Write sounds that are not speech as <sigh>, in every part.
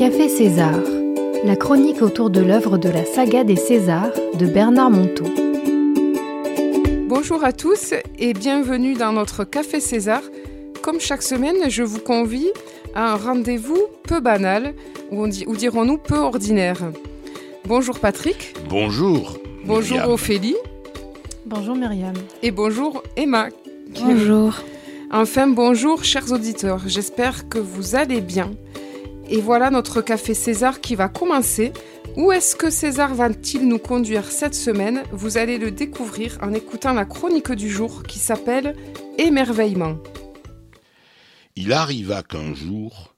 Café César, la chronique autour de l'œuvre de la saga des Césars de Bernard Monteau. Bonjour à tous et bienvenue dans notre Café César. Comme chaque semaine, je vous convie à un rendez-vous peu banal, ou, ou dirons-nous peu ordinaire. Bonjour Patrick. Bonjour. Bonjour Myriam. Ophélie. Bonjour Myriam. Et bonjour Emma. Bonjour. Enfin, bonjour chers auditeurs. J'espère que vous allez bien. Et voilà notre café César qui va commencer. Où est-ce que César va-t-il nous conduire cette semaine? Vous allez le découvrir en écoutant la chronique du jour qui s'appelle Émerveillement. Il arriva qu'un jour,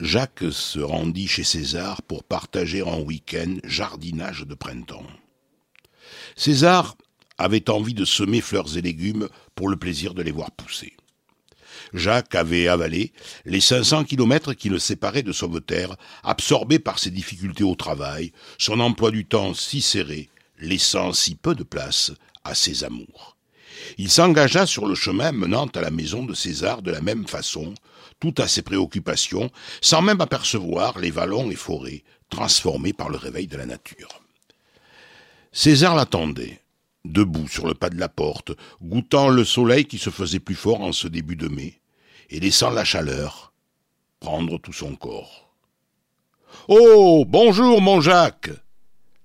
Jacques se rendit chez César pour partager un week-end jardinage de printemps. César avait envie de semer fleurs et légumes pour le plaisir de les voir pousser. Jacques avait avalé les 500 kilomètres qui le séparaient de Sauveterre, absorbé par ses difficultés au travail, son emploi du temps si serré, laissant si peu de place à ses amours. Il s'engagea sur le chemin menant à la maison de César de la même façon, tout à ses préoccupations, sans même apercevoir les vallons et forêts transformés par le réveil de la nature. César l'attendait, debout sur le pas de la porte, goûtant le soleil qui se faisait plus fort en ce début de mai, et laissant la chaleur prendre tout son corps. Oh. Bonjour, mon Jacques.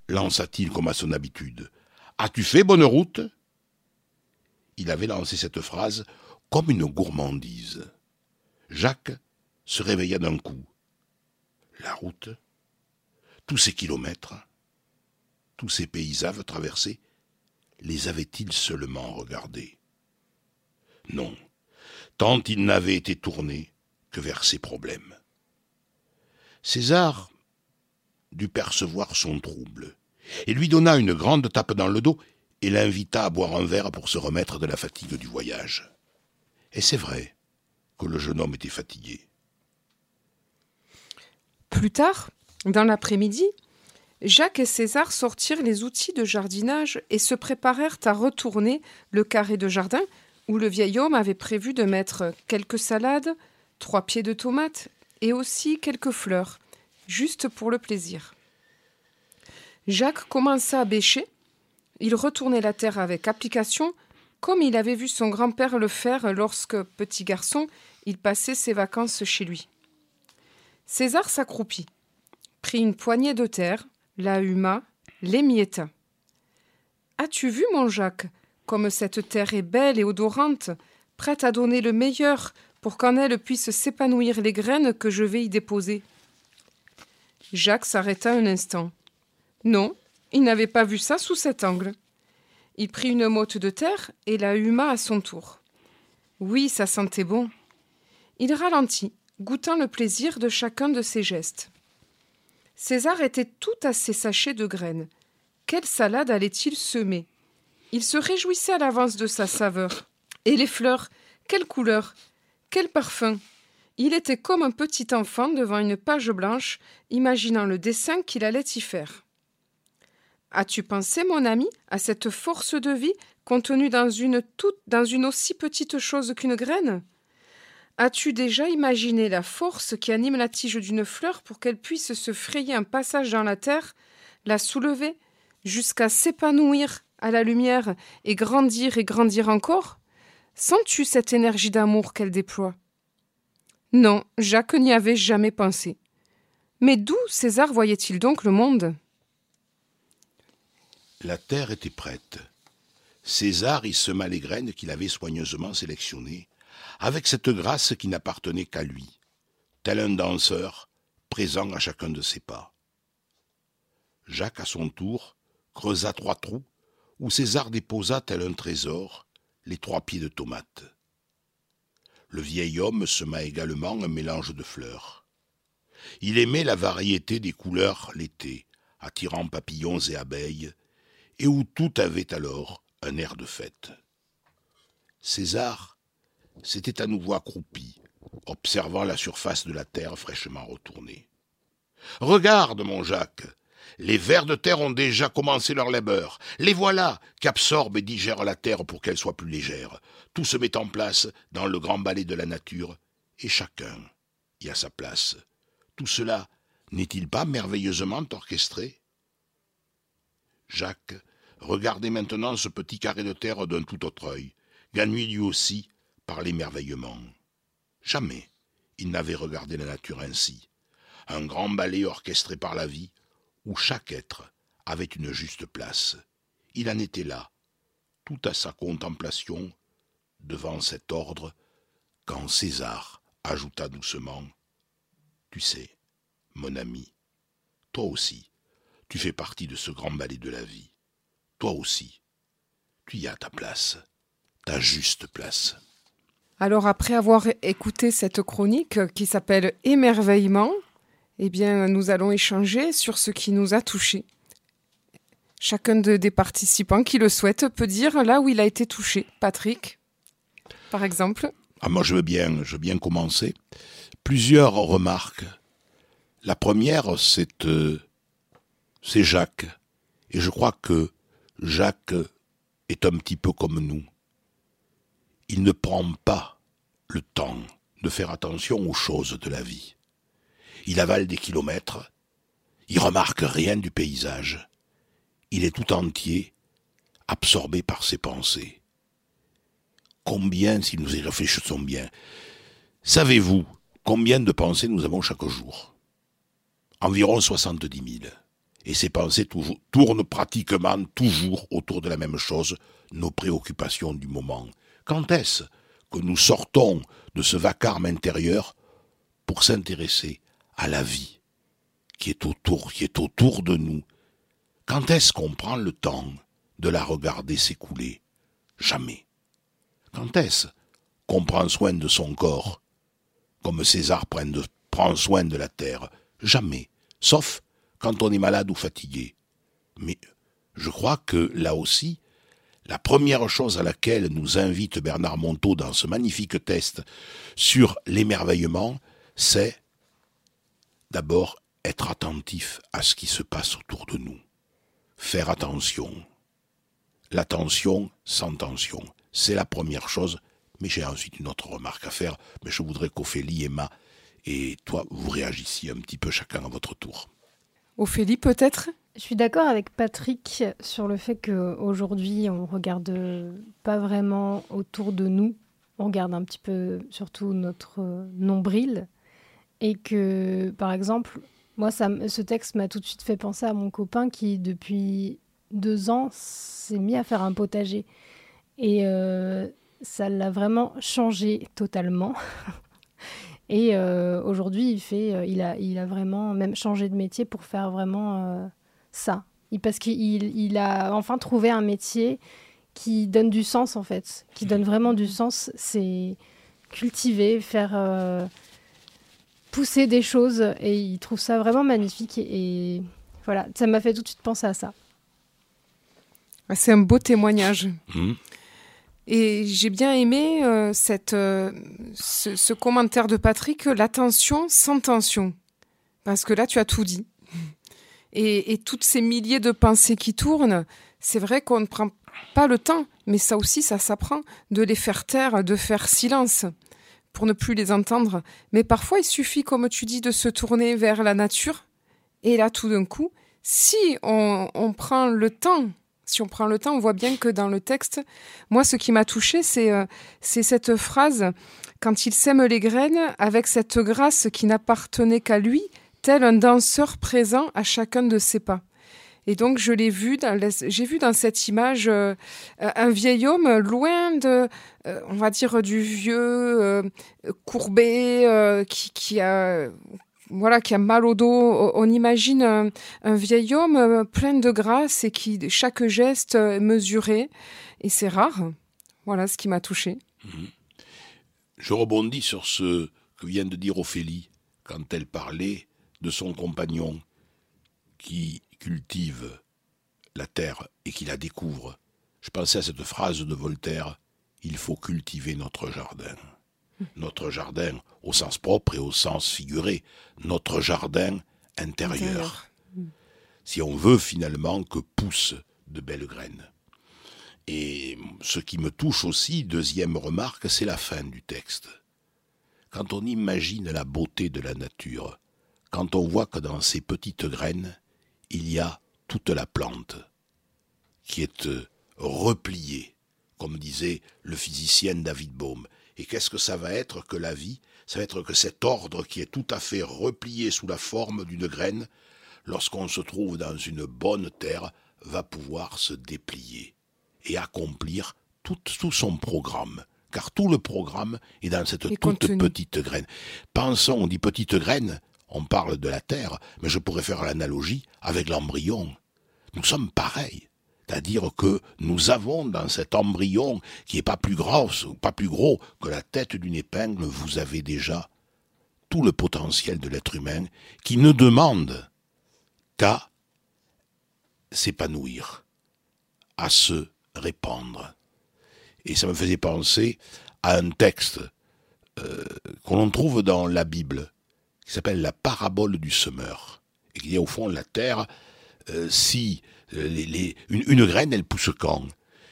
lança-t-il comme à son habitude. As-tu fait bonne route? Il avait lancé cette phrase comme une gourmandise. Jacques se réveilla d'un coup. La route, tous ces kilomètres, tous ces paysages traversés, les avait-il seulement regardés? Non, tant il n'avait été tourné que vers ses problèmes. César dut percevoir son trouble, et lui donna une grande tape dans le dos et l'invita à boire un verre pour se remettre de la fatigue du voyage. Et c'est vrai que le jeune homme était fatigué. Plus tard, dans l'après-midi, Jacques et César sortirent les outils de jardinage et se préparèrent à retourner le carré de jardin où le vieil homme avait prévu de mettre quelques salades, trois pieds de tomates et aussi quelques fleurs, juste pour le plaisir. Jacques commença à bêcher. Il retournait la terre avec application, comme il avait vu son grand-père le faire lorsque, petit garçon, il passait ses vacances chez lui. César s'accroupit, prit une poignée de terre, la huma, l'émietta. As-tu vu, mon Jacques, comme cette terre est belle et odorante, prête à donner le meilleur pour qu'en elle puissent s'épanouir les graines que je vais y déposer Jacques s'arrêta un instant. Non, il n'avait pas vu ça sous cet angle. Il prit une motte de terre et la huma à son tour. Oui, ça sentait bon. Il ralentit, goûtant le plaisir de chacun de ses gestes. César était tout à ses sachets de graines. Quelle salade allait-il semer? Il se réjouissait à l'avance de sa saveur. Et les fleurs, quelle couleur, quel parfum Il était comme un petit enfant devant une page blanche, imaginant le dessin qu'il allait y faire. As-tu pensé, mon ami, à cette force de vie contenue dans une toute, dans une aussi petite chose qu'une graine? As-tu déjà imaginé la force qui anime la tige d'une fleur pour qu'elle puisse se frayer un passage dans la terre, la soulever, jusqu'à s'épanouir? À la lumière et grandir et grandir encore Sens-tu cette énergie d'amour qu'elle déploie? Non, Jacques n'y avait jamais pensé. Mais d'où César voyait-il donc le monde? La terre était prête. César y sema les graines qu'il avait soigneusement sélectionnées, avec cette grâce qui n'appartenait qu'à lui, tel un danseur présent à chacun de ses pas. Jacques, à son tour, creusa trois trous où César déposa tel un trésor les trois pieds de tomates. Le vieil homme sema également un mélange de fleurs. Il aimait la variété des couleurs l'été, attirant papillons et abeilles, et où tout avait alors un air de fête. César s'était à nouveau accroupi, observant la surface de la terre fraîchement retournée. Regarde, mon Jacques, les vers de terre ont déjà commencé leur labeur. Les voilà qui absorbent et digèrent la terre pour qu'elle soit plus légère. Tout se met en place dans le grand balai de la nature, et chacun y a sa place. Tout cela n'est-il pas merveilleusement orchestré? Jacques regardait maintenant ce petit carré de terre d'un tout autre œil, gagné lui aussi par l'émerveillement. Jamais il n'avait regardé la nature ainsi, un grand ballet orchestré par la vie, où chaque être avait une juste place. Il en était là, tout à sa contemplation, devant cet ordre, quand César ajouta doucement Tu sais, mon ami, toi aussi, tu fais partie de ce grand ballet de la vie. Toi aussi, tu y as ta place, ta juste place. Alors après avoir écouté cette chronique qui s'appelle Émerveillement, eh bien nous allons échanger sur ce qui nous a touchés. Chacun des participants qui le souhaite peut dire là où il a été touché. Patrick, par exemple. Ah, moi je veux bien, je veux bien commencer. Plusieurs remarques. La première, c'est euh, c'est Jacques. Et je crois que Jacques est un petit peu comme nous. Il ne prend pas le temps de faire attention aux choses de la vie. Il avale des kilomètres, il remarque rien du paysage, il est tout entier, absorbé par ses pensées. Combien, si nous y réfléchissons bien, savez-vous combien de pensées nous avons chaque jour? Environ soixante-dix mille et ses pensées tournent pratiquement toujours autour de la même chose, nos préoccupations du moment. Quand est-ce que nous sortons de ce vacarme intérieur pour s'intéresser à la vie qui est autour, qui est autour de nous Quand est-ce qu'on prend le temps de la regarder s'écouler? Jamais. Quand est-ce qu'on prend soin de son corps, comme César prend soin de la terre? Jamais. Sauf quand on est malade ou fatigué. Mais je crois que là aussi, la première chose à laquelle nous invite Bernard Monteau dans ce magnifique test sur l'émerveillement, c'est d'abord être attentif à ce qui se passe autour de nous. Faire attention. L'attention sans tension. C'est la première chose, mais j'ai ensuite une autre remarque à faire, mais je voudrais qu'Ophélie, Emma et toi, vous réagissiez un petit peu chacun à votre tour. Ophélie, peut-être? Je suis d'accord avec Patrick sur le fait qu'aujourd'hui, on regarde pas vraiment autour de nous. On regarde un petit peu surtout notre nombril. Et que, par exemple, moi, ce texte m'a tout de suite fait penser à mon copain qui, depuis deux ans, s'est mis à faire un potager. Et euh, ça l'a vraiment changé totalement. <laughs> Et euh, aujourd'hui, il fait, euh, il a, il a vraiment même changé de métier pour faire vraiment ça. parce qu'il il a enfin trouvé un métier qui donne du sens en fait, qui donne vraiment du sens. C'est cultiver, faire pousser des choses, et il trouve ça vraiment magnifique. Et, voilà, ça m'a fait tout de suite penser à ça. C'est un beau témoignage. Mmh. Et j'ai bien aimé euh, cette, euh, ce, commentaire de Patrick, l'attention sans tension. Parce que là, tu as tout dit. Et, et toutes ces milliers de pensées qui tournent, c'est vrai qu'on ne prend pas le temps, mais ça aussi, ça s'apprend, de les faire taire, de faire silence pour ne plus les entendre. Mais parfois, il suffit, comme tu dis, de se tourner vers la nature. Et là, tout d'un coup, si on, prend le temps si on prend le temps, on voit bien que dans le texte, moi, ce qui m'a touché, euh, c'est cette phrase quand il sème les graines avec cette grâce qui n'appartenait qu'à lui, tel un danseur présent à chacun de ses pas. Et donc je l'ai vu, j'ai vu dans cette image euh, un vieil homme loin de, euh, on va dire du vieux courbé qui, a voilà, qui a mal au dos. On imagine un, vieil homme euh, plein de grâce et qui, chaque geste mesuré. Et c'est rare. Voilà ce qui m'a touché. Mhm. Je rebondis sur ce que vient de dire Ophélie quand elle parlait de son compagnon qui cultive la terre et qui la découvre. Je pensais à cette phrase de Voltaire Il faut cultiver notre jardin notre jardin au sens propre et au sens figuré, notre jardin intérieur. Si on veut finalement que poussent de belles graines. Et ce qui me touche aussi, deuxième remarque, c'est la fin du texte. Quand on imagine la beauté de la nature, quand on voit que dans ces petites graines, il y a toute la plante qui est euh, repliée, comme disait le physicien David Bohm. Et qu'est-ce que ça va être que la vie? Ça va être que cet ordre qui est tout à fait replié sous la forme d'une graine, lorsqu'on se trouve dans une bonne terre, va pouvoir se déplier et accomplir tout, tout son programme car tout le programme est dans cette toute petite graine. Pensons, on dit petite graine, on parle de la Terre, mais je pourrais faire l'analogie avec l'embryon. Nous sommes pareils. C'est-à-dire que nous avons dans cet embryon, qui n'est pas plus gros, pas plus gros que la tête d'une épingle, vous avez déjà tout le potentiel de l'être humain qui ne demande qu'à s'épanouir, à se répandre. Et ça me faisait penser à un texte euh, qu'on trouve dans la Bible, qui s'appelle la parabole du semeur. Et qui dit au fond, la terre, euh, si euh, les, une, une, graine, elle pousse quand?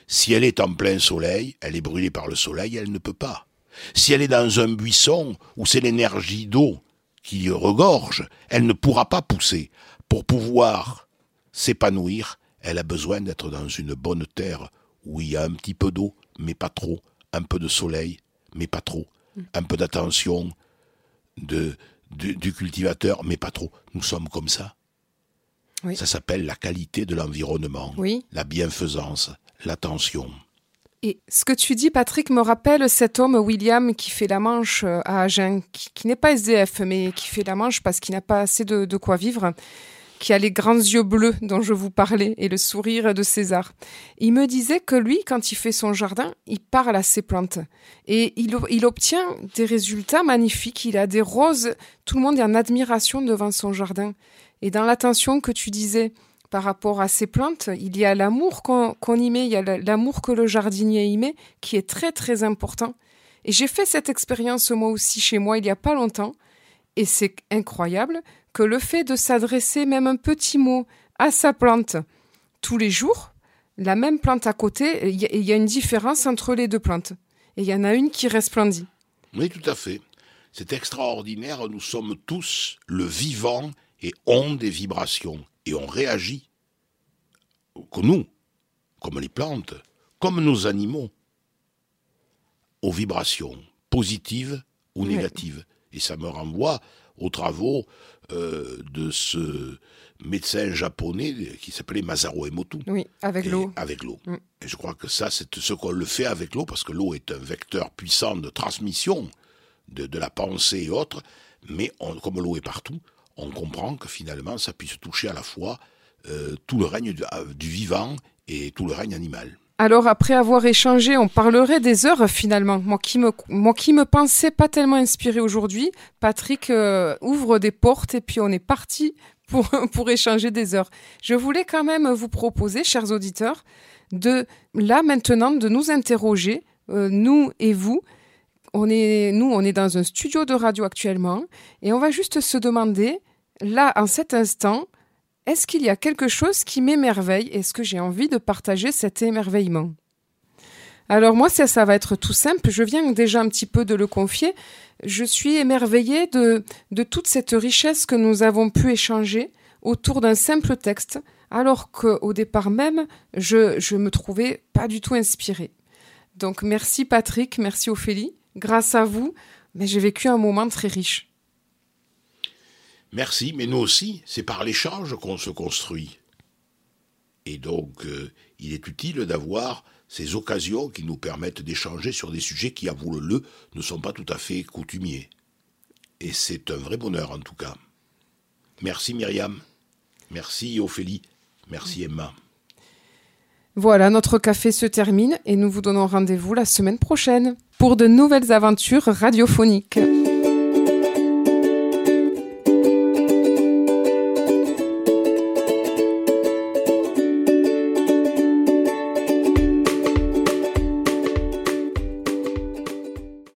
Si elle est en plein soleil, elle est brûlée par le soleil, elle ne peut pas. Si elle est dans un buisson où c'est l'énergie d'eau qui regorge, elle ne pourra pas pousser. Pour pouvoir s'épanouir, elle a besoin d'être dans une bonne terre où il y a un petit peu d'eau, mais pas trop, un peu de soleil, mais pas trop, un peu d'attention de, du, cultivateur, mais pas trop. Nous sommes comme ça. Ça s'appelle la qualité de l'environnement, la bienfaisance, l'attention. Et ce que tu dis, Patrick, me rappelle cet homme, William, qui fait la manche euh, à Agen, qui, n'est pas SDF, mais qui fait la manche parce qu'il n'a pas assez de, de quoi vivre qui a les grands yeux bleus dont je vous parlais et le sourire de César. Il me disait que lui, quand il fait son jardin, il parle à ses plantes et il, obtient des résultats magnifiques. Il a des roses, tout le monde est en admiration devant son jardin. Et dans l'attention que tu disais par rapport à ces plantes, il y a l'amour qu'on y met, il y a l'amour que le jardinier y met, qui est très très important. Et j'ai fait cette expérience moi aussi chez moi il n'y a pas longtemps. Et c'est incroyable que le fait de s'adresser même un petit mot à sa plante tous les jours, la même plante à côté, il y, a une différence entre les deux plantes. Et il y en a une qui resplendit. Oui, tout à fait. C'est extraordinaire. Nous sommes tous le vivant et ont des vibrations. Et on réagit, comme nous, comme les plantes, comme nos animaux, aux vibrations positives ou négatives. Et ça me renvoie aux travaux euh, de ce médecin japonais qui s'appelait Masaru Emoto. Oui, avec l'eau. Avec l'eau. Mm. Et je crois que ça, c'est ce qu'on le fait avec l'eau, parce que l'eau est un vecteur puissant de transmission de, de la pensée et autres, mais comme l'eau est partout, on comprend que finalement, ça puisse toucher à la fois euh, tout le règne du, du vivant et tout le règne animal. Alors après avoir échangé, on parlerait des heures finalement. Moi qui me, moi qui me pensais pas tellement inspiré aujourd'hui, Patrick euh, ouvre des portes et puis on est parti pour, <laughs> pour échanger des heures. Je voulais quand même vous proposer, chers auditeurs, de là maintenant de nous interroger, euh, nous et vous. On est, nous, on est dans un studio de radio actuellement et on va juste se demander, là, en cet instant, est-ce qu'il y a quelque chose qui m'émerveille? Est-ce que j'ai envie de partager cet émerveillement? Alors moi, ça, ça va être tout simple. Je viens déjà un petit peu de le confier. Je suis émerveillée de, toute cette richesse que nous avons pu échanger autour d'un simple texte, alors qu'au départ même, je, je me trouvais pas du tout inspirée. Donc merci Patrick, merci Ophélie. Grâce à vous, mais j'ai vécu un moment très riche. Merci, mais nous aussi, c'est par l'échange qu'on se construit. Et donc, euh, il est utile d'avoir ces occasions qui nous permettent d'échanger sur des sujets qui, avouons-le, ne sont pas tout à fait coutumiers. Et c'est un vrai bonheur, en tout cas. Merci Myriam. Merci Ophélie. Merci Emma. Voilà, notre café se termine et nous vous donnons rendez-vous la semaine prochaine pour de nouvelles aventures radiophoniques.